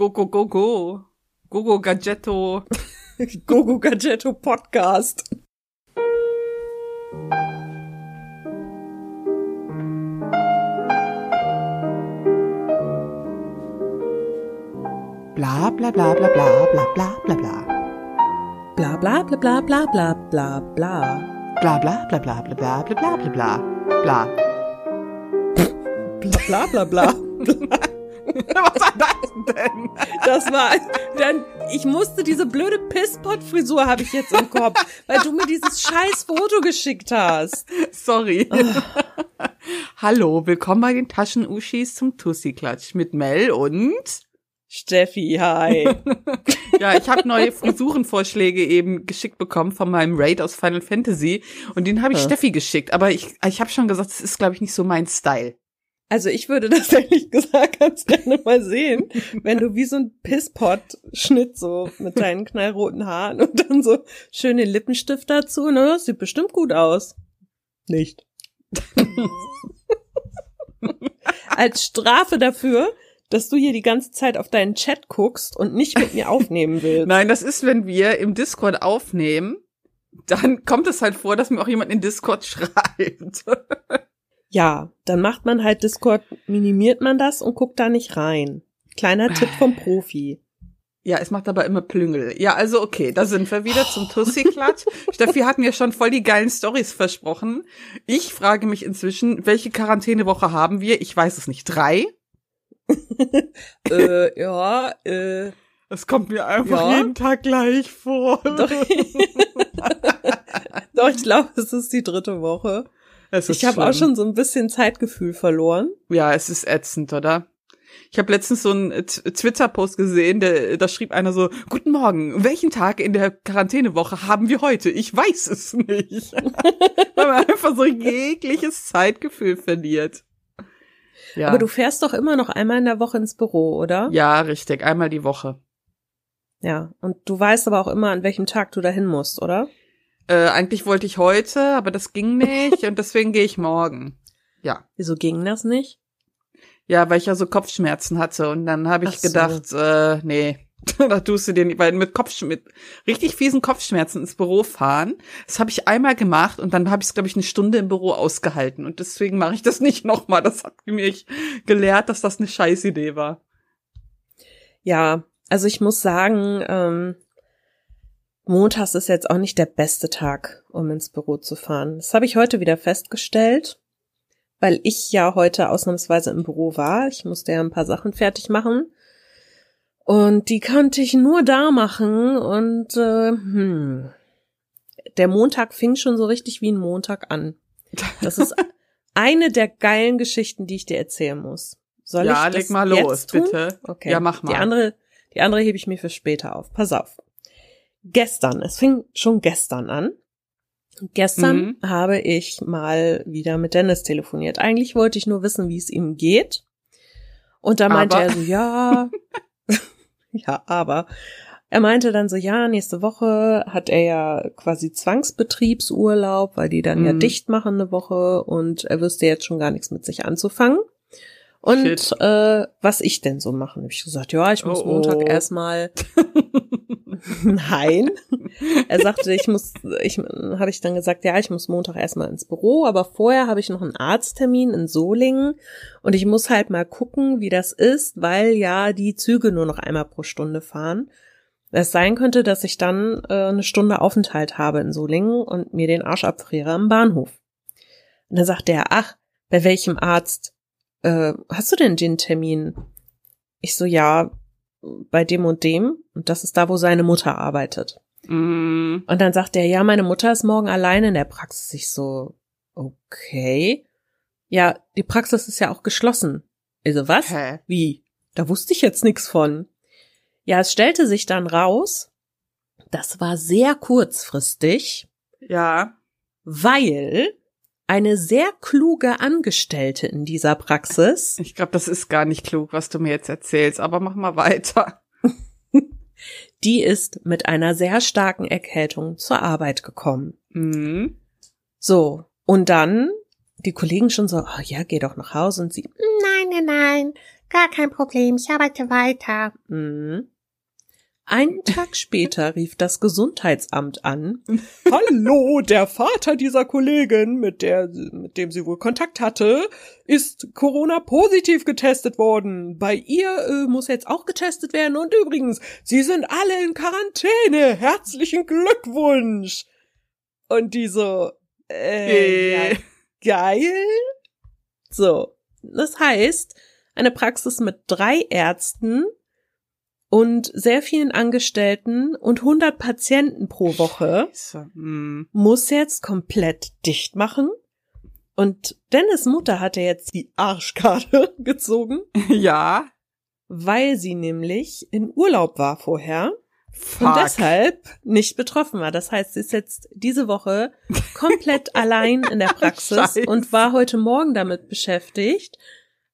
Go, go, go, go. Go, go, Gadgetto. Gogo Gadgetto Podcast. Bla, bla, bla, bla, bla, bla, bla, bla, bla. Bla bla bla bla bla bla bla bla. Bla, bla, bla, bla, bla, bla, bla, bla, bla, bla. Bla. Bla bla bla bla. Was war das denn? Das war dann ich musste diese blöde Pisspot Frisur habe ich jetzt im Kopf, weil du mir dieses scheiß Foto geschickt hast. Sorry. Hallo, willkommen bei den Taschenuschis zum Tussi-Klatsch mit Mel und... Steffi, hi. Ja, ich habe neue Frisurenvorschläge eben geschickt bekommen von meinem Raid aus Final Fantasy und den habe ich Ja. Steffi geschickt, aber ich, ich habe schon gesagt, das ist, glaube ich, nicht so mein Style. Also ich würde das ehrlich gesagt ganz gerne mal sehen, wenn du wie so ein Pisspot-Schnitt so mit deinen knallroten Haaren und dann so schöne Lippenstift dazu, ne? Das sieht bestimmt gut aus. Nicht. Als Strafe dafür, dass du hier die ganze Zeit auf deinen Chat guckst und nicht mit mir aufnehmen willst. Nein, das ist, wenn wir im Discord aufnehmen, dann kommt es halt vor, dass mir auch jemand in Discord schreibt. Ja, dann macht man halt Discord, minimiert man das und guckt da nicht rein. Kleiner Tipp vom Profi. Ja, es macht aber immer Plüngel. Ja, also okay, da sind wir wieder zum Tussi-Klatsch. Steffi hat mir schon voll die geilen Stories versprochen. Ich frage mich inzwischen, welche Quarantänewoche haben wir? Ich weiß es nicht. Drei? äh, ja, äh, Das kommt mir einfach Ja. jeden Tag gleich vor. Doch. Doch, ich glaube, es ist die dritte Woche. Ich habe auch schon so ein bisschen Zeitgefühl verloren. Ja, es ist ätzend, oder? Ich habe letztens so einen Twitter-Post gesehen, der, da schrieb einer so, Guten Morgen, welchen Tag in der Quarantänewoche haben wir heute? Ich weiß es nicht. Weil man einfach so jegliches Zeitgefühl verliert. Ja. Aber du fährst doch immer noch einmal in der Woche ins Büro, oder? ja, richtig, einmal die Woche. Ja. Und du weißt aber auch immer, an welchem Tag du dahin musst, oder? Äh, eigentlich wollte ich heute, aber das ging nicht und deswegen gehe ich morgen. Ja. Wieso ging das nicht? Ja, weil ich ja so Kopfschmerzen hatte und dann habe ich so. gedacht, äh, nee, da tust du dir nicht, weil mit Kopfsch mit richtig fiesen Kopfschmerzen ins Büro fahren, das habe ich einmal gemacht und dann habe ich es glaube ich eine Stunde im Büro ausgehalten und deswegen mache ich das nicht nochmal. Das hat mich gelehrt, dass das eine scheiß Idee war. Ja, also ich muss sagen, ähm, Montags ist jetzt auch nicht der beste Tag, um ins Büro zu fahren. Das habe ich heute wieder festgestellt, weil ich ja heute ausnahmsweise im Büro war. Ich musste ja ein paar Sachen fertig machen. Und die konnte ich nur da machen. Und äh, hm, der Montag fing schon so richtig wie ein Montag an. Das ist eine der geilen Geschichten, die ich dir erzählen muss. Soll ja, ich das leg mal los, bitte. Okay. Ja, mach mal. Die andere, die andere hebe ich mir für später auf. Pass auf. Gestern, es fing schon gestern an. Gestern Mhm. habe ich mal wieder mit Dennis telefoniert. Eigentlich wollte ich nur wissen, wie es ihm geht. Und da meinte Aber- er so, ja, ja, aber er meinte dann so, ja, nächste Woche hat er ja quasi Zwangsbetriebsurlaub, weil die dann ja Mhm. dicht machen eine Woche und er wüsste jetzt schon gar nichts mit sich anzufangen. Und Shit. äh, was ich denn so machen? Hab ich gesagt, ja, ich muss Oh, oh. Montag erstmal. Nein. Er sagte, ich muss, ich habe ich dann gesagt, ja, ich muss Montag erstmal ins Büro, aber vorher habe ich noch einen Arzttermin in Solingen und ich muss halt mal gucken, wie das ist, weil ja die Züge nur noch einmal pro Stunde fahren. Es sein könnte, dass ich dann äh, eine Stunde Aufenthalt habe in Solingen und mir den Arsch abfriere am Bahnhof. Und dann sagt er, ach, bei welchem Arzt äh, hast du denn den Termin? Ich so, ja, bei dem und dem. Und das ist da, wo seine Mutter arbeitet. Mm, Und dann sagt er, ja, meine Mutter ist morgen alleine in der Praxis. Ich so, okay. Ja, die Praxis ist ja auch geschlossen. Also was? hä? Wie? Da wusste ich jetzt nichts von. Ja, es stellte sich dann raus, das war sehr kurzfristig, Ja. weil eine sehr kluge Angestellte in dieser Praxis Ich glaube, das ist gar nicht klug, was du mir jetzt erzählst, aber mach mal weiter. die ist mit einer sehr starken Erkältung zur Arbeit gekommen. Mhm. So, und dann die Kollegen schon so, oh ja, geh doch nach Hause und sie, nein, nein, nein, Gar kein Problem, ich arbeite weiter. Mhm. Einen Tag später rief das Gesundheitsamt an. Hallo, der Vater dieser Kollegin, mit der, mit dem sie wohl Kontakt hatte, ist Corona-positiv getestet worden. Bei ihr äh, muss jetzt auch getestet werden. Und übrigens, sie sind alle in Quarantäne. Herzlichen Glückwunsch. Und die so, äh, Äh. ja, geil. So, das heißt, eine Praxis mit drei Ärzten und sehr vielen Angestellten und 100 Patienten pro Woche. Hm. muss jetzt komplett dicht machen. Und Dennis Mutter hatte jetzt die Arschkarte gezogen, Ja. weil sie nämlich in Urlaub war vorher Fuck. und deshalb nicht betroffen war. Das heißt, sie ist jetzt diese Woche komplett allein in der Praxis Scheiße. und war heute Morgen damit beschäftigt,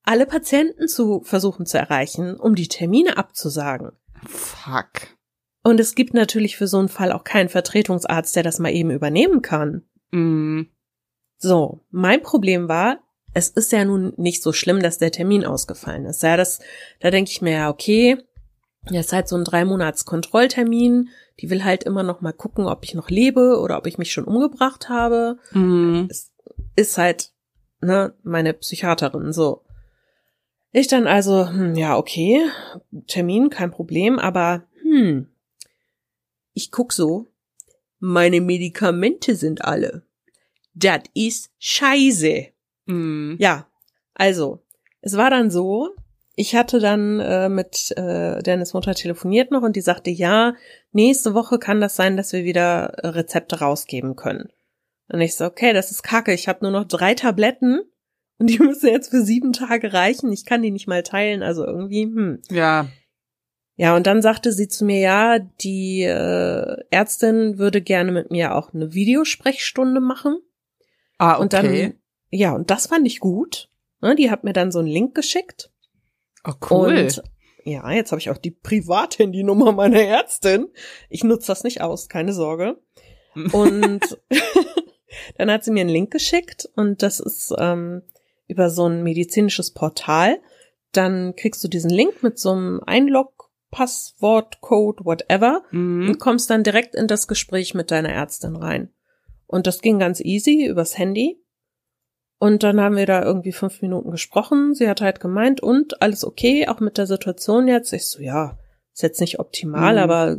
alle Patienten zu versuchen zu erreichen, um die Termine abzusagen. Fuck. Und es gibt natürlich für so einen Fall auch keinen Vertretungsarzt, der das mal eben übernehmen kann. Hm. So, mein Problem war, es ist ja nun nicht so schlimm, dass der Termin ausgefallen ist. Ja, das, da denke ich mir ja, okay, das ist halt so ein drei Monats Kontrolltermin. Die will halt immer noch mal gucken, ob ich noch lebe oder ob ich mich schon umgebracht habe. Hm. Es ist halt, ne, meine Psychiaterin, so. Ich dann also, hm, ja, okay, Termin, kein Problem, aber, hm, ich guck so, meine Medikamente sind alle. Das ist scheiße. Hm. Ja, also, es war dann so, ich hatte dann äh, mit äh, Dennis Mutter telefoniert noch und die sagte, ja, nächste Woche kann das sein, dass wir wieder Rezepte rausgeben können. Und ich so, okay, das ist kacke, ich habe nur noch drei Tabletten und die müssen jetzt für sieben Tage reichen. Ich kann die nicht mal teilen, also irgendwie, hm. Ja. Ja, und dann sagte sie zu mir, ja, die äh, Ärztin würde gerne mit mir auch eine Videosprechstunde machen. Ah, okay. Und dann, ja, und das fand ich gut. Ne, Die hat mir dann so einen Link geschickt. oh, cool. Und ja, jetzt habe ich auch die Privathandynummer meiner Ärztin. Ich nutze das nicht aus, keine Sorge. Und dann hat sie mir einen Link geschickt und das ist ähm, über so ein medizinisches Portal. Dann kriegst du diesen Link mit so einem Einlog, Passwort, Code, whatever Hm. und kommst dann direkt in das Gespräch mit deiner Ärztin rein. Und das ging ganz easy übers Handy. Und dann haben wir da irgendwie fünf Minuten gesprochen. Sie hat halt gemeint, und alles okay, auch mit der Situation jetzt. Ich so, ja, ist jetzt nicht optimal, Mhm. aber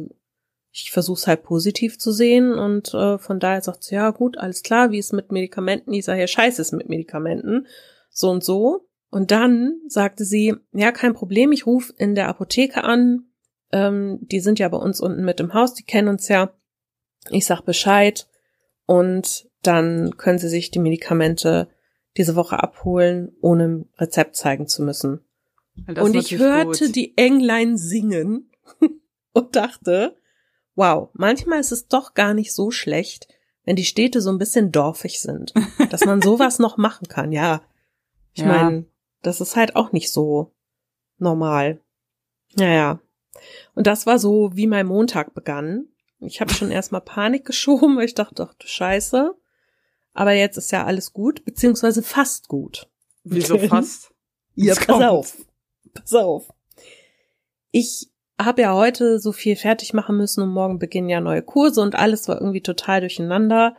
ich versuche es halt positiv zu sehen. Und äh, von daher sagt sie, ja gut, alles klar, wie ist mit Medikamenten? Ich sage, ja, scheiße ist mit Medikamenten. So und so. Und dann sagte sie, ja, kein Problem, ich rufe in der Apotheke an. Ähm, die sind ja bei uns unten mit im Haus, die kennen uns ja. Ich sag Bescheid und dann können sie sich die Medikamente diese Woche abholen, ohne Rezept zeigen zu müssen. Das und ich hörte gut. die Englein singen und dachte, wow, manchmal ist es doch gar nicht so schlecht, wenn die Städte so ein bisschen dorfig sind, dass man sowas noch machen kann. Ja, ich Ja. meine, das ist halt auch nicht so normal. Naja. Und das war so, wie mein Montag begann. Ich habe schon erstmal Panik geschoben, weil ich dachte, ach du Scheiße. Aber jetzt ist ja alles gut, beziehungsweise fast gut. Wieso fast? Ja, pass kommt's. auf. Pass auf. Ich habe ja heute so viel fertig machen müssen und morgen beginnen ja neue Kurse und alles war irgendwie total durcheinander.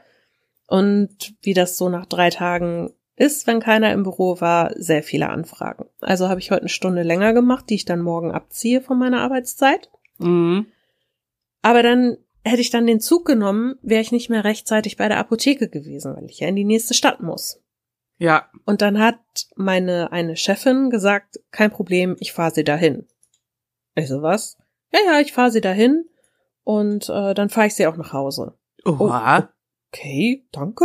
Und wie das so nach drei Tagen ist, wenn keiner im Büro war, sehr viele Anfragen. Also habe ich heute eine Stunde länger gemacht, die ich dann morgen abziehe von meiner Arbeitszeit. Mhm. Aber dann hätte ich dann den Zug genommen, wäre ich nicht mehr rechtzeitig bei der Apotheke gewesen, weil ich ja in die nächste Stadt muss. Ja. Und dann hat meine eine Chefin gesagt, kein Problem, ich fahre sie dahin. Ich so, was? Ja, ja, ich fahre sie dahin und äh, dann fahre ich sie auch nach Hause. Oha. Okay, danke.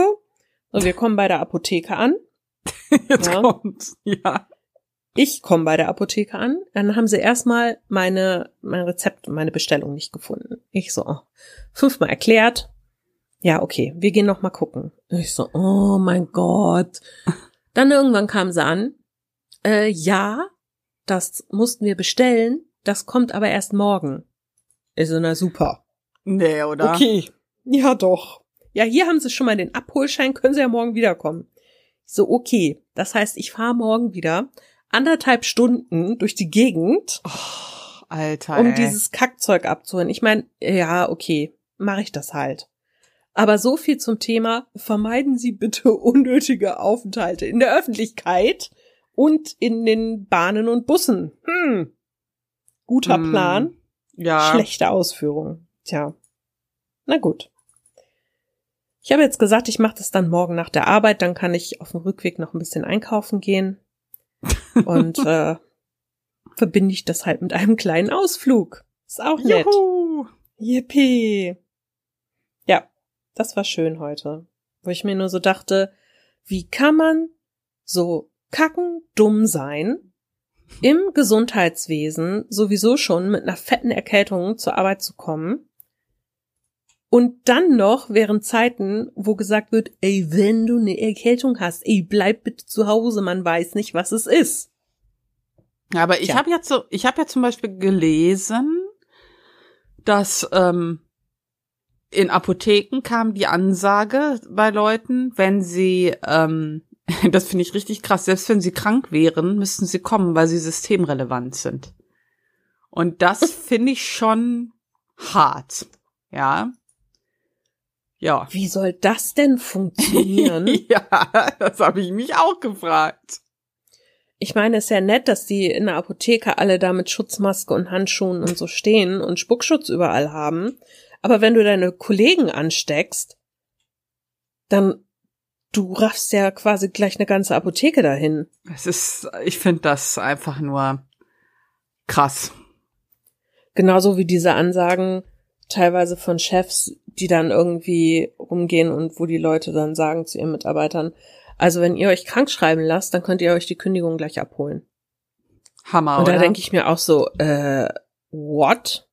So, wir kommen bei der Apotheke an. Jetzt Ja. kommt's. Ja. Ich komme bei der Apotheke an. Dann haben sie erstmal meine, mein Rezept, meine Bestellung nicht gefunden. Ich so, oh, fünfmal erklärt. Ja, okay, wir gehen noch mal gucken. Ich so, oh mein Gott. Dann irgendwann kam sie an. Äh, ja, das mussten wir bestellen. Das kommt aber erst morgen. Ich so, na super. Nee, oder? Okay. Ja, doch. Ja, hier haben sie schon mal den Abholschein, können sie ja morgen wiederkommen. So, okay. Das heißt, ich fahre morgen wieder. anderthalb Stunden durch die Gegend, Oh, Alter. um ey. dieses Kackzeug abzuholen. Ich meine, ja, okay, mache ich das halt. Aber so viel zum Thema, vermeiden Sie bitte unnötige Aufenthalte in der Öffentlichkeit und in den Bahnen und Bussen. Hm. Guter Hm. Plan, ja. schlechte Ausführung. Tja. Na gut. Ich habe jetzt gesagt, ich mache das dann morgen nach der Arbeit, dann kann ich auf dem Rückweg noch ein bisschen einkaufen gehen. Und äh, verbinde ich das halt mit einem kleinen Ausflug. Ist auch nett. Juhu. Yippie. Ja, das war schön heute. Wo ich mir nur so dachte, wie kann man so kacken dumm sein, im Gesundheitswesen sowieso schon mit einer fetten Erkältung zur Arbeit zu kommen und dann noch während Zeiten, wo gesagt wird, ey, wenn du eine Erkältung hast, ey, bleib bitte zu Hause, man weiß nicht, was es ist. Ja, aber ich habe jetzt so, ich habe ja zum Beispiel gelesen, dass ähm, in Apotheken kam die Ansage bei Leuten, wenn sie, ähm, das finde ich richtig krass, selbst wenn sie krank wären, müssten sie kommen, weil sie systemrelevant sind. Und das finde ich schon hart, ja. Ja. Wie soll das denn funktionieren? ja, das habe ich mich auch gefragt. Ich meine, es ist ja nett, dass die in der Apotheke alle da mit Schutzmaske und Handschuhen und so stehen und Spuckschutz überall haben. Aber wenn du deine Kollegen ansteckst, dann du raffst ja quasi gleich eine ganze Apotheke dahin. Es ist, ich finde das einfach nur krass. Genauso wie diese Ansagen teilweise von Chefs, die dann irgendwie rumgehen und wo die Leute dann sagen zu ihren Mitarbeitern, also wenn ihr euch krank schreiben lasst, dann könnt ihr euch die Kündigung gleich abholen. Hammer, und da denke ich mir auch so, äh, what?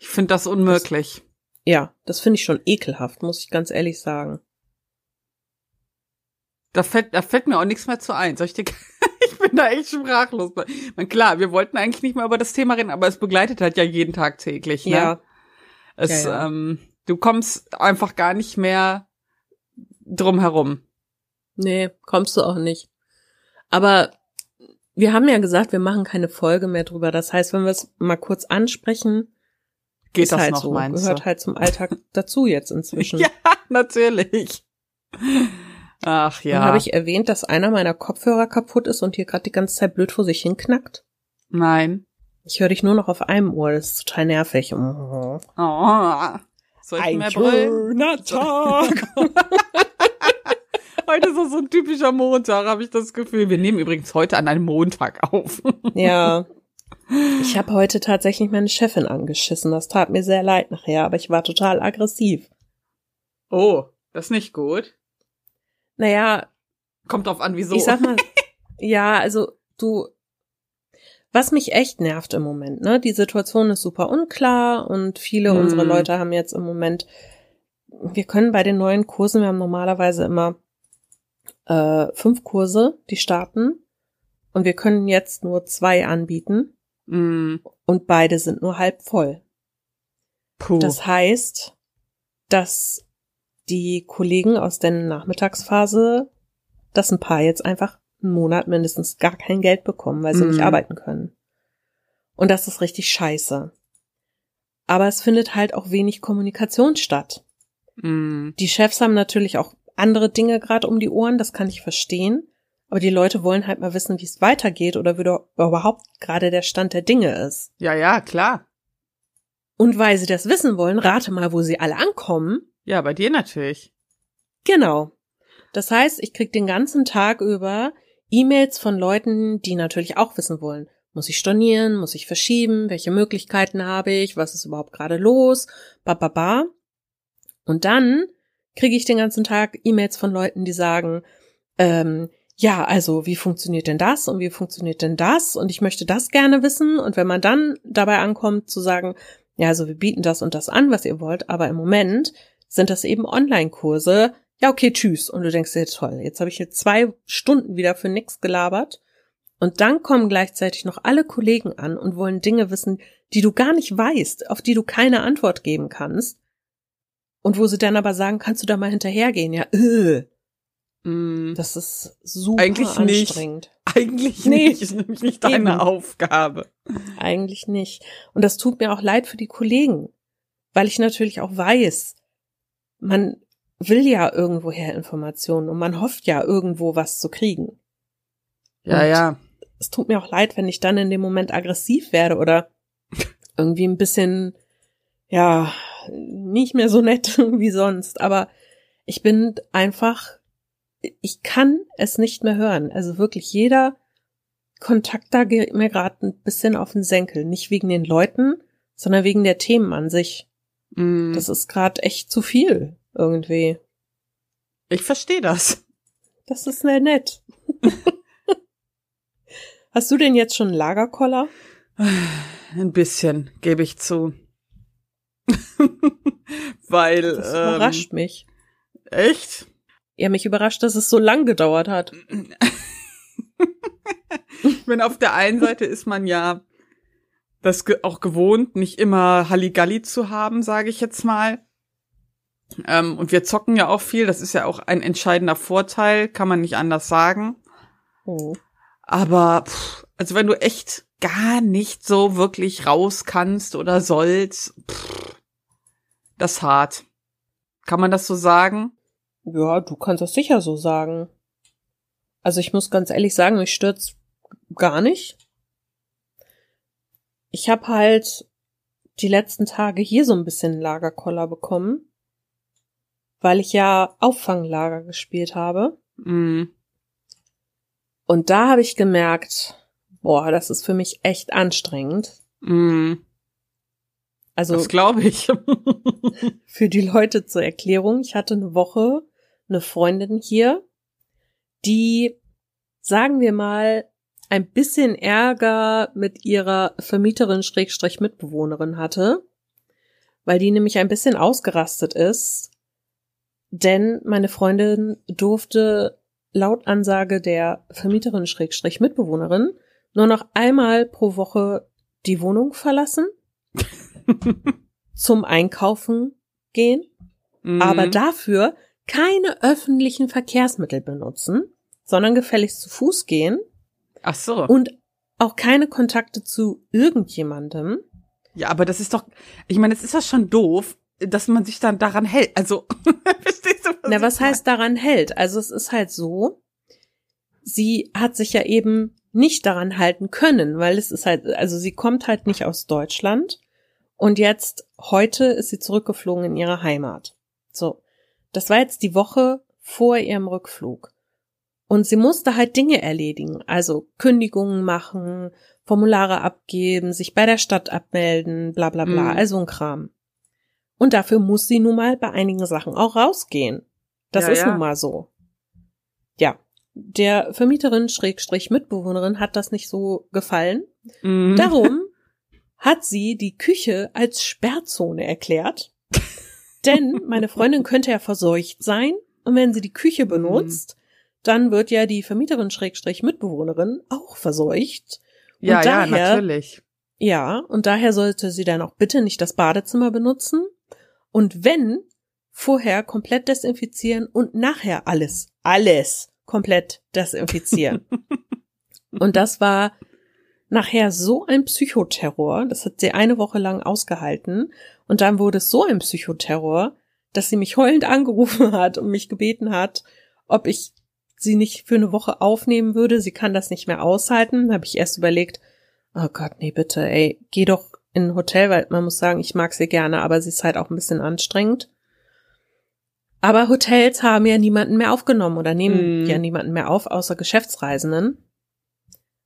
Ich finde das unmöglich. Ja, das finde ich schon ekelhaft, muss ich ganz ehrlich sagen. Da fällt, da fällt mir auch nichts mehr zu ein. Soll ich dir, ich bin da echt sprachlos. Meine, klar, wir wollten eigentlich nicht mehr über das Thema reden, aber es begleitet halt ja jeden Tag täglich. Ne? Ja, Es, Ja, ja. Ähm, du kommst einfach gar nicht mehr drum herum. nee, kommst du auch nicht. Aber wir haben ja gesagt, wir machen keine Folge mehr drüber. Das heißt, wenn wir es mal kurz ansprechen, Geht das halt noch, so, meinst gehört du? halt zum Alltag dazu jetzt inzwischen. Ja, natürlich. Ach Dann ja. habe ich erwähnt, dass einer meiner Kopfhörer kaputt ist und hier gerade die ganze Zeit blöd vor sich hinknackt. Nein. Ich höre dich nur noch auf einem Ohr, das ist total nervig. Oh. Oh. Soll ich Ein mehr brüllen? schöner Tag. Heute ist so so ein typischer Montag, habe ich das Gefühl. Wir nehmen übrigens heute an einem Montag auf. ja. Ich habe heute tatsächlich meine Chefin angeschissen. Das tat mir sehr leid nachher, aber ich war total aggressiv. Oh, das ist nicht gut. Naja, Kommt drauf an, wieso. ich sag mal, ja, also du, was mich echt nervt im Moment, ne? Die Situation ist super unklar und viele Hm. unserer Leute haben jetzt im Moment, wir können bei den neuen Kursen, wir haben normalerweise immer äh, fünf Kurse, die starten und wir können jetzt nur zwei anbieten Mm, und beide sind nur halb voll. puh. Das heißt, dass die Kollegen aus der Nachmittagsphase, dass ein paar jetzt einfach einen Monat mindestens gar kein Geld bekommen, weil sie Mhm. nicht arbeiten können. Und das ist richtig scheiße. Aber es findet halt auch wenig Kommunikation statt. mm, Die Chefs haben natürlich auch andere Dinge gerade um die Ohren, das kann ich verstehen. Aber die Leute wollen halt mal wissen, wie es weitergeht oder wie überhaupt gerade der Stand der Dinge ist. ja, ja, klar. Und weil sie das wissen wollen, rate mal, wo sie alle ankommen. Ja, bei dir natürlich. Genau. Das heißt, ich krieg den ganzen Tag über E-Mails von Leuten, die natürlich auch wissen wollen, muss ich stornieren, muss ich verschieben, welche Möglichkeiten habe ich, was ist überhaupt gerade los, ba ba ba. Und dann kriege ich den ganzen Tag E-Mails von Leuten, die sagen, ähm, ja, also wie funktioniert denn das und wie funktioniert denn das und ich möchte das gerne wissen und wenn man dann dabei ankommt zu sagen, ja, also wir bieten das und das an, was ihr wollt, aber im Moment sind das eben Online-Kurse. Ja, okay, tschüss. Und du denkst dir, toll, jetzt habe ich hier zwei Stunden wieder für nix gelabert. Und dann kommen gleichzeitig noch alle Kollegen an und wollen Dinge wissen, die du gar nicht weißt, auf die du keine Antwort geben kannst. Und wo sie dann aber sagen, kannst du da mal hinterhergehen? Ja, äh. Mm. Das ist super Eigentlich nicht. anstrengend. Eigentlich Nee. nicht. Ist nämlich nicht deine Eben. Aufgabe. Eigentlich nicht. Und das tut mir auch leid für die Kollegen, weil ich natürlich auch weiß, man will ja irgendwoher Informationen und man hofft ja irgendwo was zu kriegen. Ja, Und ja. Es tut mir auch leid, wenn ich dann in dem Moment aggressiv werde oder irgendwie ein bisschen, ja, nicht mehr so nett wie sonst. Aber ich bin einfach, ich kann es nicht mehr hören. Also wirklich jeder Kontakt da geht mir gerade ein bisschen auf den Senkel. Nicht wegen den Leuten, sondern wegen der Themen an sich. Mm. Das ist gerade echt zu viel irgendwie. Ich verstehe das. Das ist sehr nett. Hast du denn jetzt schon einen Lagerkoller? Ein bisschen, gebe ich zu. Weil, Das ähm, überrascht mich. echt? Ja, mich überrascht, dass es so lang gedauert hat. Meine, auf der einen Seite ist man ja das auch gewohnt, nicht immer Halligalli zu haben, sage ich jetzt mal. Ähm, und wir zocken ja auch viel, das ist ja auch ein entscheidender Vorteil, kann man nicht anders sagen. Oh. Aber, pff, also wenn du echt gar nicht so wirklich raus kannst oder sollst, pff, das hart. Kann man das so sagen? Ja, du kannst das sicher so sagen. Also ich muss ganz ehrlich sagen, mich stört's gar nicht. Ich habe halt die letzten Tage hier so ein bisschen Lagerkoller bekommen, weil ich ja Auffanglager gespielt habe. Mm, Und da habe ich gemerkt, boah, das ist für mich echt anstrengend. mm, Also das glaube ich. für die Leute zur Erklärung, ich hatte eine Woche eine Freundin hier, die, sagen wir mal, ein bisschen Ärger mit ihrer Vermieterin Schrägstrich Mitbewohnerin hatte, weil die nämlich ein bisschen ausgerastet ist, denn meine Freundin durfte laut Ansage der Vermieterin Schrägstrich Mitbewohnerin nur noch einmal pro Woche die Wohnung verlassen, zum Einkaufen gehen Mm, aber dafür keine öffentlichen Verkehrsmittel benutzen, sondern gefälligst zu Fuß gehen Ach so. und auch keine Kontakte zu irgendjemandem. Ja, aber das ist doch, ich meine, es ist ja schon doof, dass man sich dann daran hält. Also, verstehst du? Na, ich was heißt daran hält? Also es ist halt so, sie hat sich ja eben nicht daran halten können, weil es ist halt, also sie kommt halt nicht aus Deutschland und jetzt, heute ist sie zurückgeflogen in ihre Heimat. So. Das war jetzt die Woche vor ihrem Rückflug. Und sie musste halt Dinge erledigen, also Kündigungen machen, Formulare abgeben, sich bei der Stadt abmelden, bla bla bla, Mhm. also ein Kram. Und dafür muss sie nun mal bei einigen Sachen auch rausgehen. Das Ja, ist ja. nun mal so. Ja, der Vermieterin Schrägstrich Mitbewohnerin hat das nicht so gefallen. Mm. Darum hat sie die Küche als Sperrzone erklärt. Denn meine Freundin könnte ja verseucht sein und wenn sie die Küche benutzt, dann wird ja die Vermieterin Schrägstrich Mitbewohnerin auch verseucht. Und Ja, ja, daher, natürlich. Ja, und daher sollte sie dann auch bitte nicht das Badezimmer benutzen. Und wenn, vorher komplett desinfizieren und nachher alles, alles komplett desinfizieren. und das war nachher so ein Psychoterror, das hat sie eine Woche lang ausgehalten. Und dann wurde es so ein Psychoterror, dass sie mich heulend angerufen hat und mich gebeten hat, ob ich sie nicht für eine Woche aufnehmen würde. Sie kann das nicht mehr aushalten. Da habe ich erst überlegt, oh Gott, nee, bitte, ey, geh doch in ein Hotel, weil man muss sagen, ich mag sie gerne, aber sie ist halt auch ein bisschen anstrengend. Aber Hotels haben ja niemanden mehr aufgenommen oder nehmen Mm. ja niemanden mehr auf, außer Geschäftsreisenden.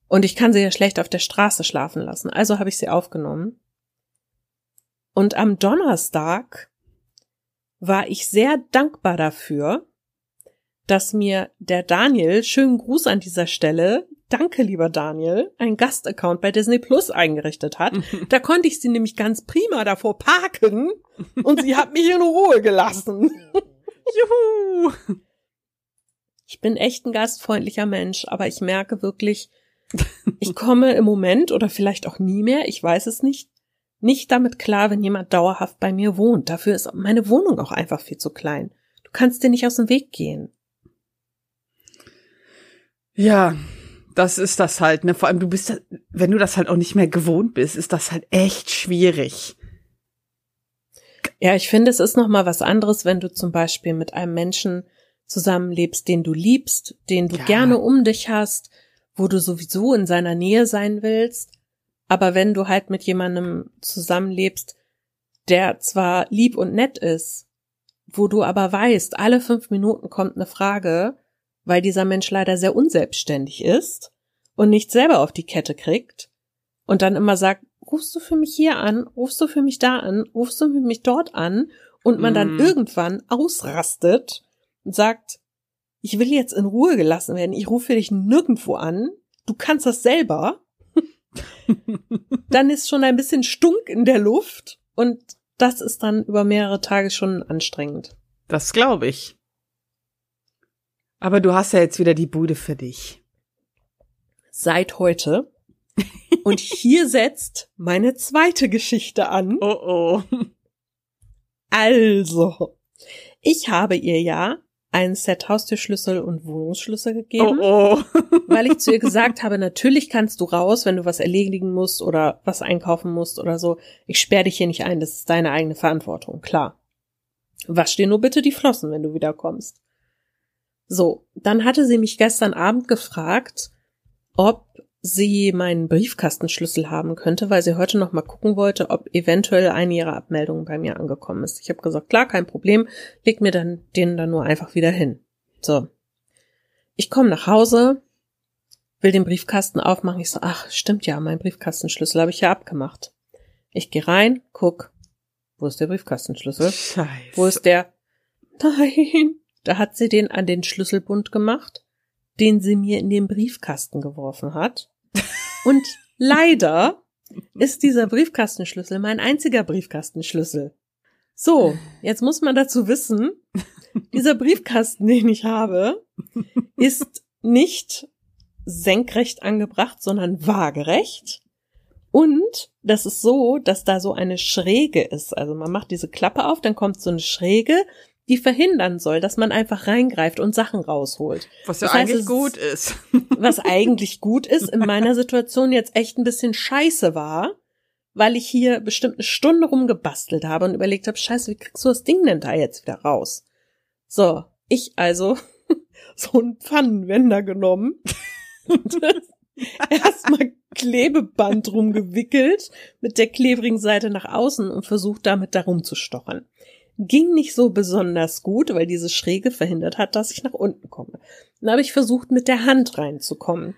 Und ich kann sie ja schlecht auf der Straße schlafen lassen. Also habe ich sie aufgenommen. Und am Donnerstag war ich sehr dankbar dafür, dass mir der Daniel, schönen Gruß an dieser Stelle, danke lieber Daniel, einen Gastaccount bei Disney Plus eingerichtet hat. Da konnte ich sie nämlich ganz prima davor parken und sie hat mich in Ruhe gelassen. Juhu! Ich bin echt ein gastfreundlicher Mensch, aber ich merke wirklich, ich komme im Moment oder vielleicht auch nie mehr, ich weiß es nicht, nicht damit klar, wenn jemand dauerhaft bei mir wohnt. Dafür ist meine Wohnung auch einfach viel zu klein. Du kannst dir nicht aus dem Weg gehen. Ja, das ist das halt, ne? Vor allem du bist, wenn du das halt auch nicht mehr gewohnt bist, ist das halt echt schwierig. Ja, ich finde, es ist noch mal was anderes, wenn du zum Beispiel mit einem Menschen zusammenlebst, den du liebst, den du Ja. gerne um dich hast, wo du sowieso in seiner Nähe sein willst. Aber wenn du halt mit jemandem zusammenlebst, der zwar lieb und nett ist, wo du aber weißt, alle fünf Minuten kommt eine Frage, weil dieser Mensch leider sehr unselbstständig ist und nicht selber auf die Kette kriegt und dann immer sagt, rufst du für mich hier an, rufst du für mich da an, rufst du für mich dort an und man dann Mhm. irgendwann ausrastet und sagt, ich will jetzt in Ruhe gelassen werden, ich rufe dich nirgendwo an, du kannst das selber, dann ist schon ein bisschen Stunk in der Luft und das ist dann über mehrere Tage schon anstrengend. Das glaube ich. Aber du hast ja jetzt wieder die Bude für dich. Seit heute. Und hier setzt meine zweite Geschichte an. Oh oh. Also, ich habe ihr ja ein Set Haustürschlüssel und Wohnungsschlüssel gegeben, Oh oh. weil ich zu ihr gesagt habe, natürlich kannst du raus, wenn du was erledigen musst oder was einkaufen musst oder so. Ich sperre dich hier nicht ein, das ist deine eigene Verantwortung, klar. Wasch dir nur bitte die Flossen, wenn du wiederkommst. So, dann hatte sie mich gestern Abend gefragt, ob sie meinen Briefkastenschlüssel haben könnte, weil sie heute noch mal gucken wollte, ob eventuell eine ihrer Abmeldungen bei mir angekommen ist. Ich habe gesagt, klar, kein Problem, leg mir dann den dann nur einfach wieder hin. So. Ich komme nach Hause, will den Briefkasten aufmachen. Ich so, ach, stimmt ja, mein Briefkastenschlüssel habe ich ja abgemacht. Ich gehe rein, guck, wo ist der Briefkastenschlüssel? Scheiße. Wo ist der? Nein. Da hat sie den an den Schlüsselbund gemacht, den sie mir in den Briefkasten geworfen hat. Und leider ist dieser Briefkastenschlüssel mein einziger Briefkastenschlüssel. So, jetzt muss man dazu wissen, dieser Briefkasten, den ich habe, ist nicht senkrecht angebracht, sondern waagerecht. Und das ist so, dass da so eine Schräge ist. Also man macht diese Klappe auf, dann kommt so eine Schräge, die verhindern soll, dass man einfach reingreift und Sachen rausholt. Was ja Das heißt, eigentlich es- gut ist. Was eigentlich gut ist, in meiner Situation jetzt echt ein bisschen scheiße war, weil ich hier bestimmt eine Stunde rumgebastelt habe und überlegt habe, scheiße, wie kriegst du das Ding denn da jetzt wieder raus? So, ich also so einen Pfannenwender genommen und erstmal Klebeband rumgewickelt mit der klebrigen Seite nach außen und versucht damit da rumzustochern. Ging nicht so besonders gut, weil diese Schräge verhindert hat, dass ich nach unten komme. Dann habe ich versucht, mit der Hand reinzukommen.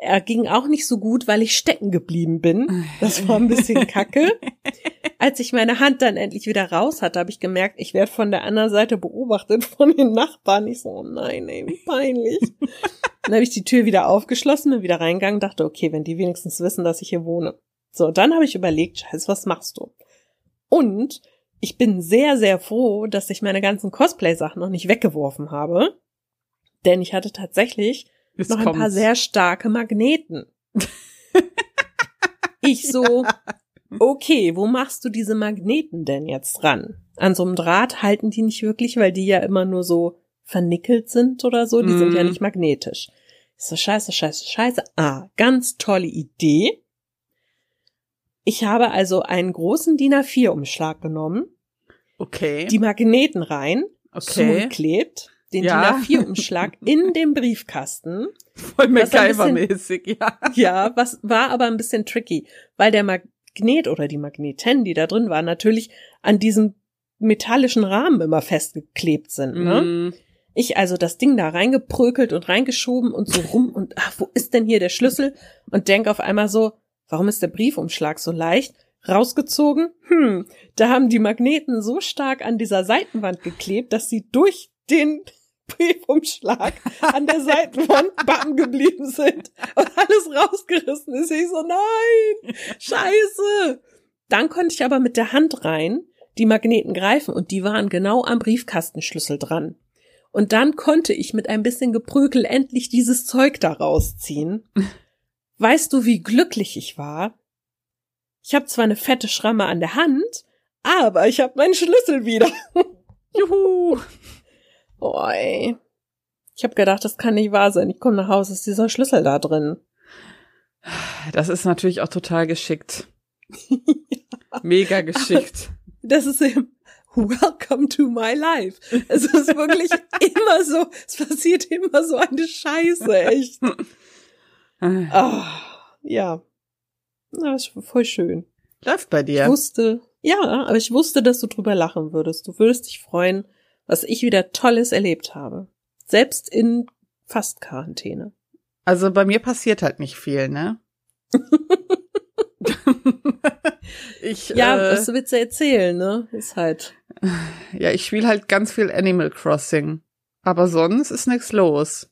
Er ging auch nicht so gut, weil ich stecken geblieben bin. Das war ein bisschen kacke. Als ich meine Hand dann endlich wieder raus hatte, habe ich gemerkt, ich werde von der anderen Seite beobachtet von den Nachbarn. Ich so, oh nein, ey, wie peinlich. Dann habe ich die Tür wieder aufgeschlossen, bin wieder reingegangen, dachte, okay, wenn die wenigstens wissen, dass ich hier wohne. So, dann habe ich überlegt, scheiße, was machst du? Und ich bin sehr, sehr froh, dass ich meine ganzen Cosplay-Sachen noch nicht weggeworfen habe. Denn ich hatte tatsächlich Jetzt noch ein paar sehr starke Magneten. ich so, okay, wo machst du diese Magneten denn jetzt ran? An so einem Draht halten die nicht wirklich, weil die ja immer nur so vernickelt sind oder so. Die sind ja Mhm. nicht magnetisch. Ich so, scheiße, scheiße, scheiße. Ah, ganz tolle Idee. Ich habe also einen großen DIN A4-Umschlag genommen, Okay. die Magneten rein, okay. zugeklebt, den Ja. DIN A4-Umschlag in den Briefkasten Voll MacGyver-mäßig, ja. Ja, was war aber ein bisschen tricky, weil der Magnet oder die Magneten, die da drin waren, natürlich an diesem metallischen Rahmen immer festgeklebt sind. Ne? Mm. Ich also das Ding da reingeprökelt und reingeschoben und so rum und ach, wo ist denn hier der Schlüssel? Und denk auf einmal so, warum ist der Briefumschlag so leicht? Rausgezogen? Hm, da haben die Magneten so stark an dieser Seitenwand geklebt, dass sie durch den Briefumschlag an der Seitenwand backen geblieben sind und alles rausgerissen ist. Ich so, nein, scheiße. Dann konnte ich aber mit der Hand rein die Magneten greifen und die waren genau am Briefkastenschlüssel dran. Und dann konnte ich mit ein bisschen Geprügel endlich dieses Zeug da rausziehen. Weißt du, wie glücklich ich war? Ich habe zwar eine fette Schramme an der Hand, aber ich habe meinen Schlüssel wieder. Juhu. Oh, ey. Ich habe gedacht, das kann nicht wahr sein. Ich komme nach Hause, ist dieser Schlüssel da drin. Das ist natürlich auch total geschickt. Mega geschickt. Das ist eben Welcome to my life. Es ist wirklich immer so, es passiert immer so eine Scheiße, echt. Oh, ja. Das ist voll schön. Läuft bei dir. Ich wusste, ja, aber ich wusste, dass du drüber lachen würdest. Du würdest dich freuen, was ich wieder Tolles erlebt habe. Selbst in fast Quarantäne. Also bei mir passiert halt nicht viel, ne? ich, ja, äh, was willst du erzählen, ne? Ist halt. Ja, ich spiele halt ganz viel Animal Crossing. Aber sonst ist nichts los.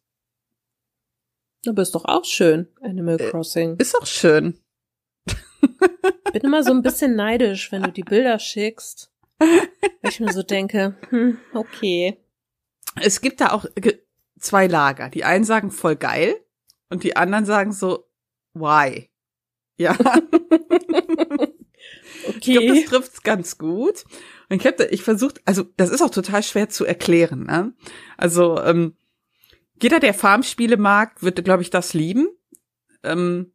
Aber ist doch auch schön, Animal äh, Crossing. Ist auch schön. Bin immer so ein bisschen neidisch, wenn du die Bilder schickst. Weil ich mir so denke, hm, okay. Es gibt da auch zwei Lager. Die einen sagen voll geil und die anderen sagen so, why? Ja. okay. Ich glaube, das trifft's ganz gut. Und ich habe ich versucht, also das ist auch total schwer zu erklären. Ne? Also ähm, jeder, der Farmspiele mag, wird, glaube ich, das lieben. Ähm,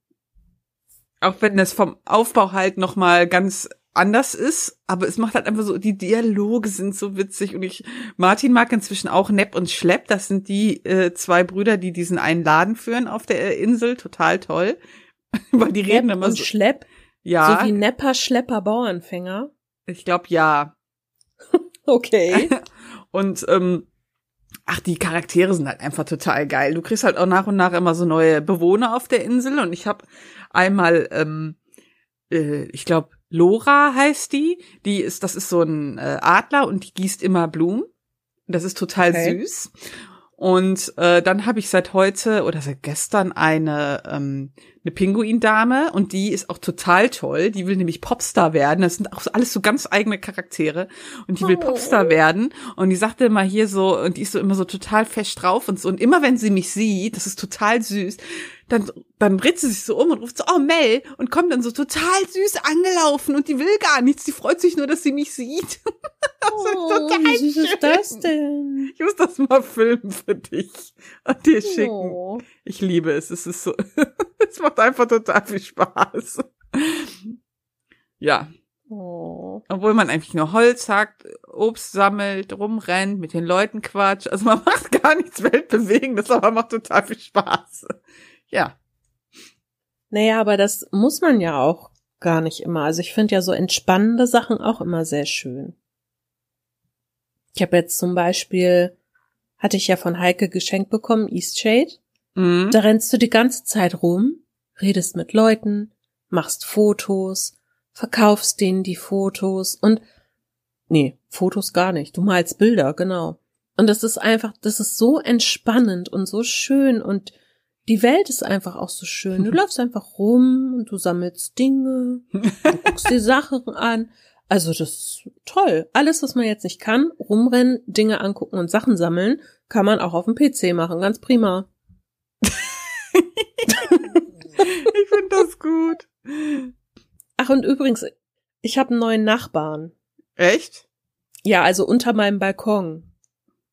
auch wenn es vom Aufbau halt noch mal ganz anders ist, aber es macht halt einfach so, die Dialoge sind so witzig und ich, Martin mag inzwischen auch Nepp und Schlepp, das sind die äh, zwei Brüder, die diesen einen Laden führen auf der Insel, total toll, weil die reden Nepp immer und so. Schlepp? Ja. So wie Nepper, Schlepper, Bauernfänger? Ich glaube ja. okay. und ähm, ach, die Charaktere sind halt einfach total geil. Du kriegst halt auch nach und nach immer so neue Bewohner auf der Insel und ich habe einmal, ähm, äh, ich glaube, Lora heißt die. Die ist, das ist so ein äh, Adler und die gießt immer Blumen. Das ist total okay. süß. Und äh, dann habe ich seit heute oder seit gestern eine ähm, eine Pinguindame und die ist auch total toll. Die will nämlich Popstar werden. Das sind auch so alles so ganz eigene Charaktere und die will Popstar oh. werden und die sagte immer hier so und die ist so immer so total fest drauf und so und immer wenn sie mich sieht, das ist total süß, dann, dann dreht sie sich so um und ruft so, oh Mel, und kommt dann so total süß angelaufen und die will gar nichts, die freut sich nur, dass sie mich sieht. das oh, ist wie süß schön. ist das denn? Ich muss das mal filmen für dich und dir schicken. Oh. Ich liebe es, es ist so, es macht einfach total viel Spaß. Ja. Oh. Obwohl man eigentlich nur Holz hackt, Obst sammelt, rumrennt, mit den Leuten quatscht. Also man macht gar nichts Weltbewegendes, aber macht total viel Spaß. Ja. Naja, aber das muss man ja auch gar nicht immer. Also ich finde ja so entspannende Sachen auch immer sehr schön. Ich habe jetzt zum Beispiel, hatte ich ja von Heike geschenkt bekommen, Eastshade. Mhm. Da rennst du die ganze Zeit rum, redest mit Leuten, machst Fotos, verkaufst denen die Fotos und nee, Fotos gar nicht. Du malst Bilder, genau. Und das ist einfach, das ist so entspannend und so schön und die Welt ist einfach auch so schön. Du läufst einfach rum und du sammelst Dinge, du guckst dir Sachen an. Also das ist toll. Alles, was man jetzt nicht kann, rumrennen, Dinge angucken und Sachen sammeln, kann man auch auf dem PC machen. Ganz prima. ich finde das gut. Ach, und übrigens, ich habe einen neuen Nachbarn. Echt? Ja, also unter meinem Balkon.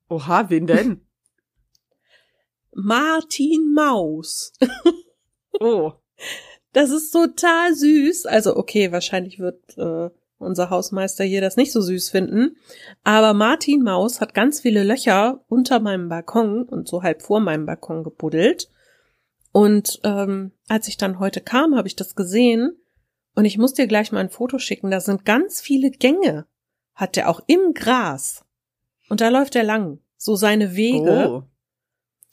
Oha, wen denn? Martin Maus. oh. Das ist total süß. Also okay, wahrscheinlich wird äh, unser Hausmeister hier das nicht so süß finden. Aber Martin Maus hat ganz viele Löcher unter meinem Balkon und so halb vor meinem Balkon gebuddelt. Und ähm, als ich dann heute kam, habe ich das gesehen. Und ich muss dir gleich mal ein Foto schicken. Da sind ganz viele Gänge. Hat der auch im Gras. Und da läuft er lang. So seine Wege. Oh.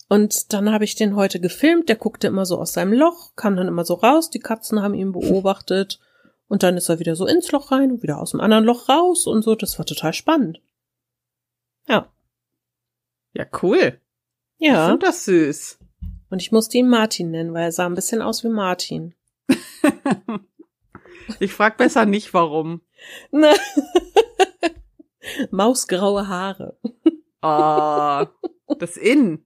Und dann habe ich den heute gefilmt, der guckte immer so aus seinem Loch, kam dann immer so raus, die Katzen haben ihn beobachtet und dann ist er wieder so ins Loch rein und wieder aus dem anderen Loch raus und so, das war total spannend. Ja. Ja, cool. Ja. Ich finde das süß. Und ich musste ihn Martin nennen, weil er sah ein bisschen aus wie Martin. ich frag besser nicht, warum. Mausgraue Haare. Ah, oh, das In.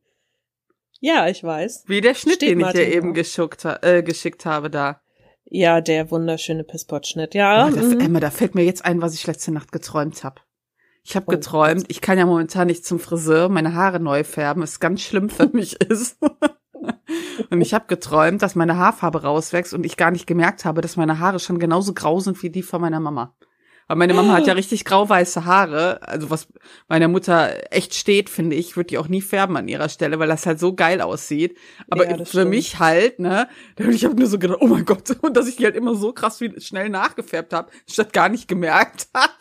Ja, ich weiß. Wie der Schnitt, Steht den ich dir eben geschickt, äh, geschickt habe da. Ja, der wunderschöne Pispot-Schnitt, ja. Oh, das, mhm. Emma, da fällt mir jetzt ein, was ich letzte Nacht geträumt habe. Ich habe Oh geträumt, ich kann ja momentan nicht zum Friseur meine Haare neu färben, was ganz schlimm für mich ist. Und ich habe geträumt, dass meine Haarfarbe rauswächst und ich gar nicht gemerkt habe, dass meine Haare schon genauso grau sind wie die von meiner Mama. Aber meine Mama hat ja richtig grau-weiße Haare, also was meiner Mutter echt steht, finde ich, würde die auch nie färben an ihrer Stelle, weil das halt so geil aussieht. Aber Ja, für stimmt. mich halt, ne, ich habe nur so gedacht, oh mein Gott, und dass ich die halt immer so krass wie schnell nachgefärbt habe, statt gar nicht gemerkt habe.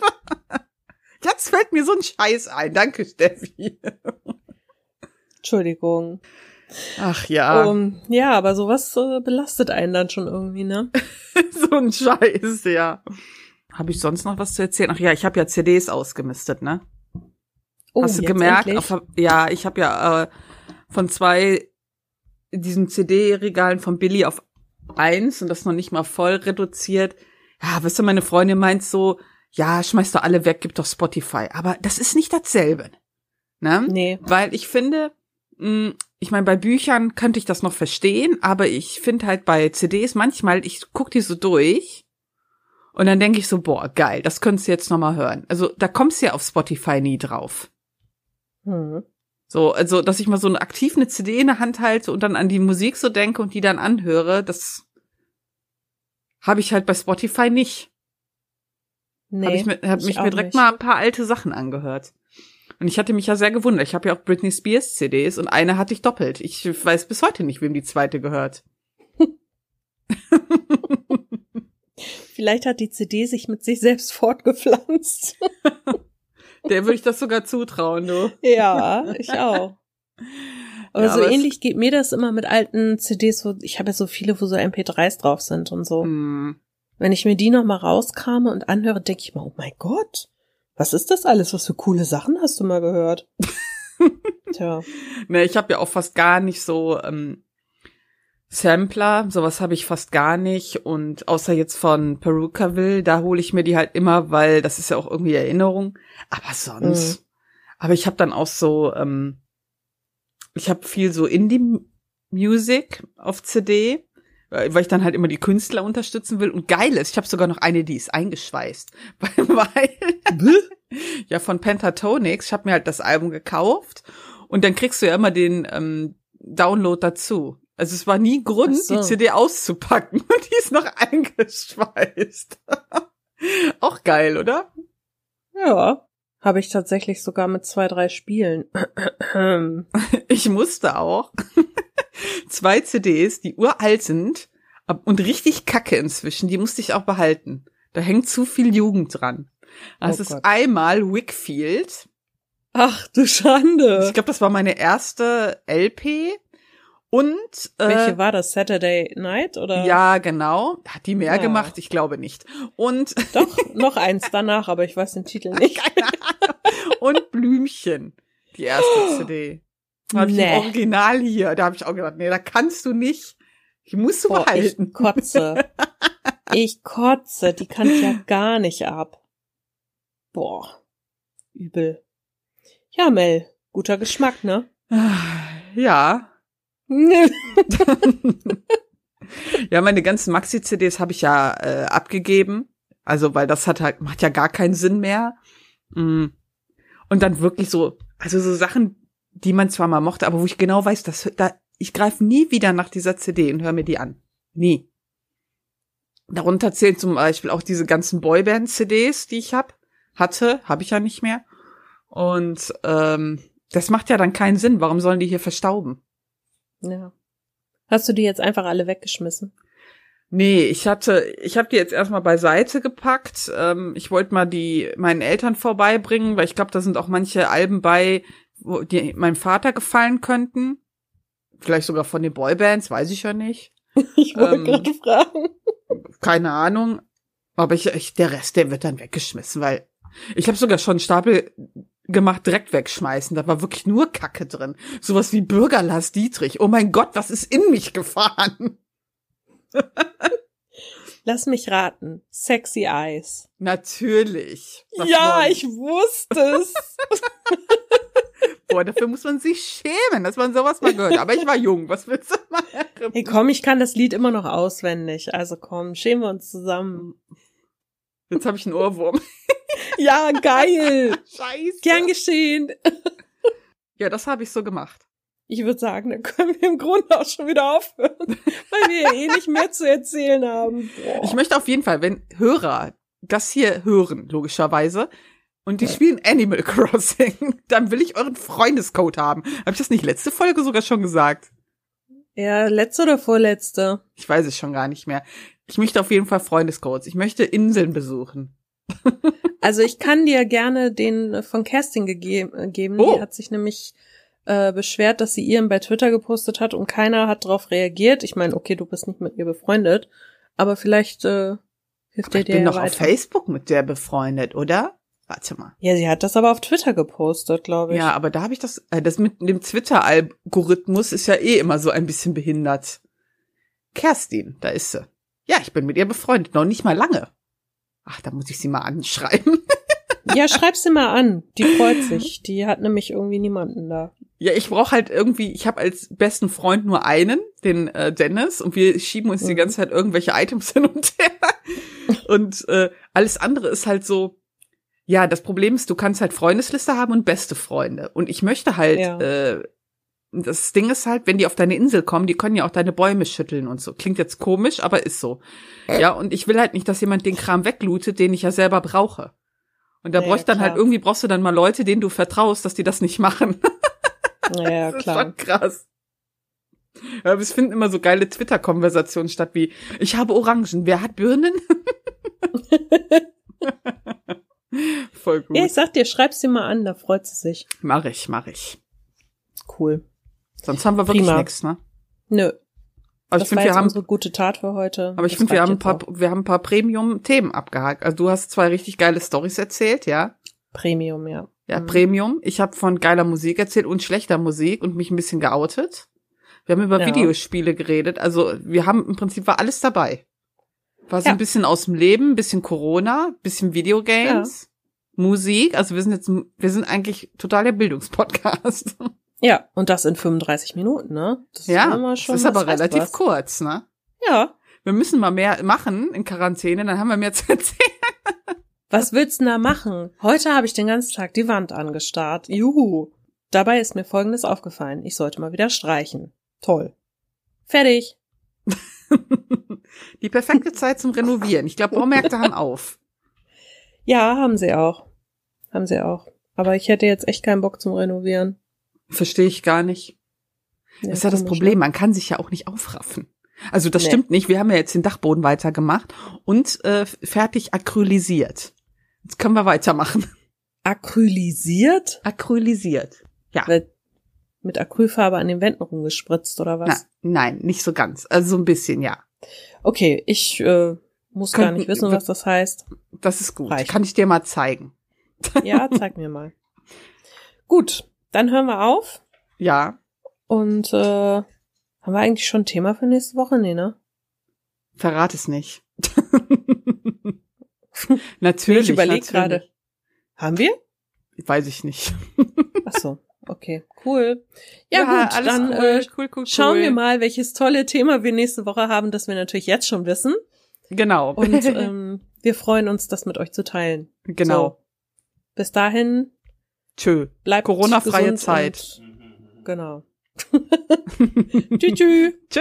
Jetzt fällt mir so ein Scheiß ein. Danke, Steffi. Entschuldigung. Ach ja, Um, ja, aber sowas äh, belastet einen dann schon irgendwie, ne? so ein Scheiß, ja. Habe ich sonst noch was zu erzählen? Ach ja, ich habe ja CDs ausgemistet, ne? Oh, Hast du gemerkt? Auf, ja, ich habe ja äh, von zwei diesen CD-Regalen von Billy auf eins und das noch nicht mal voll reduziert. Ja, weißt du, meine Freundin meint so, ja, schmeiß doch alle weg, gib doch Spotify. Aber das ist nicht dasselbe. Ne? Nee. Weil ich finde, mh, ich meine, bei Büchern könnte ich das noch verstehen, aber ich finde halt bei CDs manchmal, ich guck die so durch und dann denke ich so, boah, geil, das könntest du jetzt noch mal hören. Also da kommst du ja auf Spotify nie drauf. Hm. So, also, dass ich mal so eine aktiv eine CD in der Hand halte und dann an die Musik so denke und die dann anhöre, das habe ich halt bei Spotify nicht. Nee, habe ich mir, hab ich mich mir direkt nicht. mal ein paar alte Sachen angehört. Und ich hatte mich ja sehr gewundert. Ich habe ja auch Britney Spears CDs und eine hatte ich doppelt. Ich weiß bis heute nicht, wem die zweite gehört. Vielleicht hat die CD sich mit sich selbst fortgepflanzt. Der würde ich das sogar zutrauen, du. ja, ich auch. Aber Ja, so aber ähnlich geht mir das immer mit alten CDs, wo ich habe ja so viele, wo so MP3s drauf sind und so. Hm. Wenn ich mir die noch mal rauskame und anhöre, denke ich mal, oh mein Gott, was ist das alles? Was für coole Sachen hast du mal gehört? Tja, Ne, ich habe ja auch fast gar nicht so ähm, Sampler, sowas habe ich fast gar nicht. Und außer jetzt von Perukaville, da hole ich mir die halt immer, weil das ist ja auch irgendwie Erinnerung. Aber sonst. Aber ich habe dann auch so, ähm, ich habe viel so Indie-Music auf CD, weil weil ich dann halt immer die Künstler unterstützen will. Und geil ist, ich habe sogar noch eine, die ist eingeschweißt. Weil, ja, von Pentatonix. Ich habe mir halt das Album gekauft und dann kriegst du ja immer den ähm, Download dazu. Also es war nie Grund, so. die CD auszupacken und die ist noch eingeschweißt. Auch geil, oder? ja, habe ich tatsächlich sogar mit zwei, drei Spielen. Ich musste auch zwei CDs, die uralt sind und richtig kacke inzwischen, die musste ich auch behalten. Da hängt zu viel Jugend dran. Das Oh ist Gott. einmal Wickfield. Ach du Schande. Ich glaube, das war meine erste LP. Und äh, Welche war das? Saturday Night oder? Ja, genau. Hat die mehr Ja. gemacht? Ich glaube nicht. Und, Doch, noch eins danach, aber ich weiß den Titel nicht. keine. Und Blümchen. Die erste CD. Habe ich Nee. im Original hier. Da habe ich auch gedacht, nee, da kannst du nicht. Ich muss du Boah, ich behalten. kotze. Ich kotze, die kann ich ja gar nicht ab. Boah, übel. Ja, Mel, guter Geschmack, ne? Ja. Ja, meine ganzen Maxi-CDs habe ich ja äh, abgegeben. Also, weil das hat halt, macht ja gar keinen Sinn mehr. Mm. Und dann wirklich so, also so Sachen, die man zwar mal mochte, aber wo ich genau weiß, dass da, ich greife nie wieder nach dieser CD und höre mir die an. Nie. Darunter zählen zum Beispiel auch diese ganzen Boyband-CDs, die ich hab, hatte, habe ich ja nicht mehr. Und ähm, das macht ja dann keinen Sinn. Warum sollen die hier verstauben? Ja. Hast du die jetzt einfach alle weggeschmissen? Nee, ich hatte, ich habe die jetzt erstmal beiseite gepackt. Ähm, ich wollte mal die meinen Eltern vorbeibringen, weil ich glaube, da sind auch manche Alben bei, wo die meinem Vater gefallen könnten. Vielleicht sogar von den Boybands, weiß ich ja nicht. Ich wollte Ähm, gerade fragen. Keine Ahnung. Aber ich, ich, der Rest, der wird dann weggeschmissen, weil ich habe sogar schon einen Stapel gemacht, direkt wegschmeißen. Da war wirklich nur Kacke drin. Sowas wie Bürger Lars Dietrich. Oh mein Gott, was ist in mich gefahren? Lass mich raten. Sexy Eyes. Natürlich. Was ja, sonst? ich wusste es. Boah, dafür muss man sich schämen, dass man sowas mal gehört. Aber ich war jung, was willst du machen? hey, komm, ich kann das Lied immer noch auswendig. Also komm, schämen wir uns zusammen. Jetzt habe ich einen Ohrwurm. Ja, geil. Scheiße. Gern geschehen. Ja, das habe ich so gemacht. Ich würde sagen, dann können wir im Grunde auch schon wieder aufhören, weil wir ja eh nicht mehr zu erzählen haben. Boah. Ich möchte auf jeden Fall, wenn Hörer das hier hören, logischerweise, und die spielen Animal Crossing, dann will ich euren Freundescode haben. Habe ich das nicht letzte Folge sogar schon gesagt? Ja, letzte oder vorletzte? Ich weiß es schon gar nicht mehr. Ich möchte auf jeden Fall Freundescodes. Ich möchte Inseln besuchen. Also ich kann dir gerne den von Kerstin gegeben, geben. Oh. Die hat sich nämlich äh, beschwert, dass sie ihren bei Twitter gepostet hat und keiner hat darauf reagiert. Ich meine, okay, du bist nicht mit ihr befreundet, aber vielleicht äh, hilft dir Ich dir bin ja doch auf weiter. Facebook mit der befreundet, oder? Warte mal. Ja, sie hat das aber auf Twitter gepostet, glaube ich. Ja, aber da habe ich das, äh, das mit dem Twitter-Algorithmus ist ja eh immer so ein bisschen behindert. Kerstin, da ist sie. Ja, ich bin mit ihr befreundet, noch nicht mal lange. Ach, da muss ich sie mal anschreiben. Ja, schreib sie mal an. Die freut sich. Die hat nämlich irgendwie niemanden da. Ja, ich brauche halt irgendwie, ich habe als besten Freund nur einen, den äh, Dennis, und wir schieben uns die Mhm. ganze Zeit irgendwelche Items hin und her. Und äh, alles andere ist halt so, ja, das Problem ist, du kannst halt Freundesliste haben und beste Freunde. Und ich möchte halt, Ja. äh, das Ding ist halt, wenn die auf deine Insel kommen, die können ja auch deine Bäume schütteln und so. Klingt jetzt komisch, aber ist so. Ja, und ich will halt nicht, dass jemand den Kram weglootet, den ich ja selber brauche. Und da brauche ich dann klar. halt irgendwie brauchst du dann mal Leute, denen du vertraust, dass die das nicht machen. Ja, Das ist klar. schon krass. Ja, es finden immer so geile Twitter-Konversationen statt wie, ich habe Orangen, wer hat Birnen? Voll gut. Ja, ich sag dir, schreib sie mal an, da freut sie sich. Mach ich, mach ich. Cool. Sonst haben wir wirklich nichts, ne? Nö. Aber das ich finde, war wir haben, unsere gute Tat für heute. aber ich finde, wir reicht haben ein jetzt paar, auch. wir haben ein paar Premium-Themen abgehakt. Also du hast zwei richtig geile Stories erzählt, ja? Premium, ja. Ja, Mhm. Premium. Ich habe von geiler Musik erzählt und schlechter Musik und mich ein bisschen geoutet. Wir haben über Ja. Videospiele geredet. Also wir haben im Prinzip war alles dabei. War so Ja. ein bisschen aus dem Leben, ein bisschen Corona, ein bisschen Videogames, Musik. Also wir sind jetzt, wir sind eigentlich total der Bildungspodcast. Ja, und das in 35 Minuten, ne? Das ja, immer das ist aber relativ was. kurz, ne? Ja. Wir müssen mal mehr machen in Quarantäne, dann haben wir mehr zu erzählen. Was willst du denn da machen? Heute habe ich den ganzen Tag die Wand angestarrt. Juhu. Dabei ist mir Folgendes aufgefallen. Ich sollte mal wieder streichen. Toll. Fertig. Die perfekte Zeit zum Renovieren. Ich glaube, Baumärkte haben auf. Ja, haben sie auch. Haben sie auch. Aber ich hätte jetzt echt keinen Bock zum Renovieren. Verstehe ich gar nicht. Ja, Das ist ja das komisch, Problem, ne? man kann sich ja auch nicht aufraffen. Also das Nee. stimmt nicht. Wir haben ja jetzt den Dachboden weitergemacht und äh, fertig acrylisiert. Jetzt können wir weitermachen. Acrylisiert? Acrylisiert. Ja. Wird mit Acrylfarbe an den Wänden rumgespritzt oder was? Na, nein, nicht so ganz. Also so ein bisschen, ja. Okay, ich äh, muss gar Könnten- nicht wissen, was das heißt. Das ist gut. Reicht. Kann ich dir mal zeigen. Ja, zeig mir mal. Gut, dann hören wir auf. Ja. Und äh, haben wir eigentlich schon ein Thema für nächste Woche? Nee, ne? Verrat es nicht. natürlich. ich überlege gerade. Haben wir? Weiß ich nicht. Ach so, okay, cool. Ja, gut, alles dann cool. äh, cool, cool, cool. schauen wir mal, welches tolle Thema wir nächste Woche haben, das wir natürlich jetzt schon wissen. Genau. Und ähm, wir freuen uns, das mit euch zu teilen. genau. So, bis dahin, Tschö. bleibt Corona-freie Zeit. Und, genau. tschüss, tschüss. Tschö.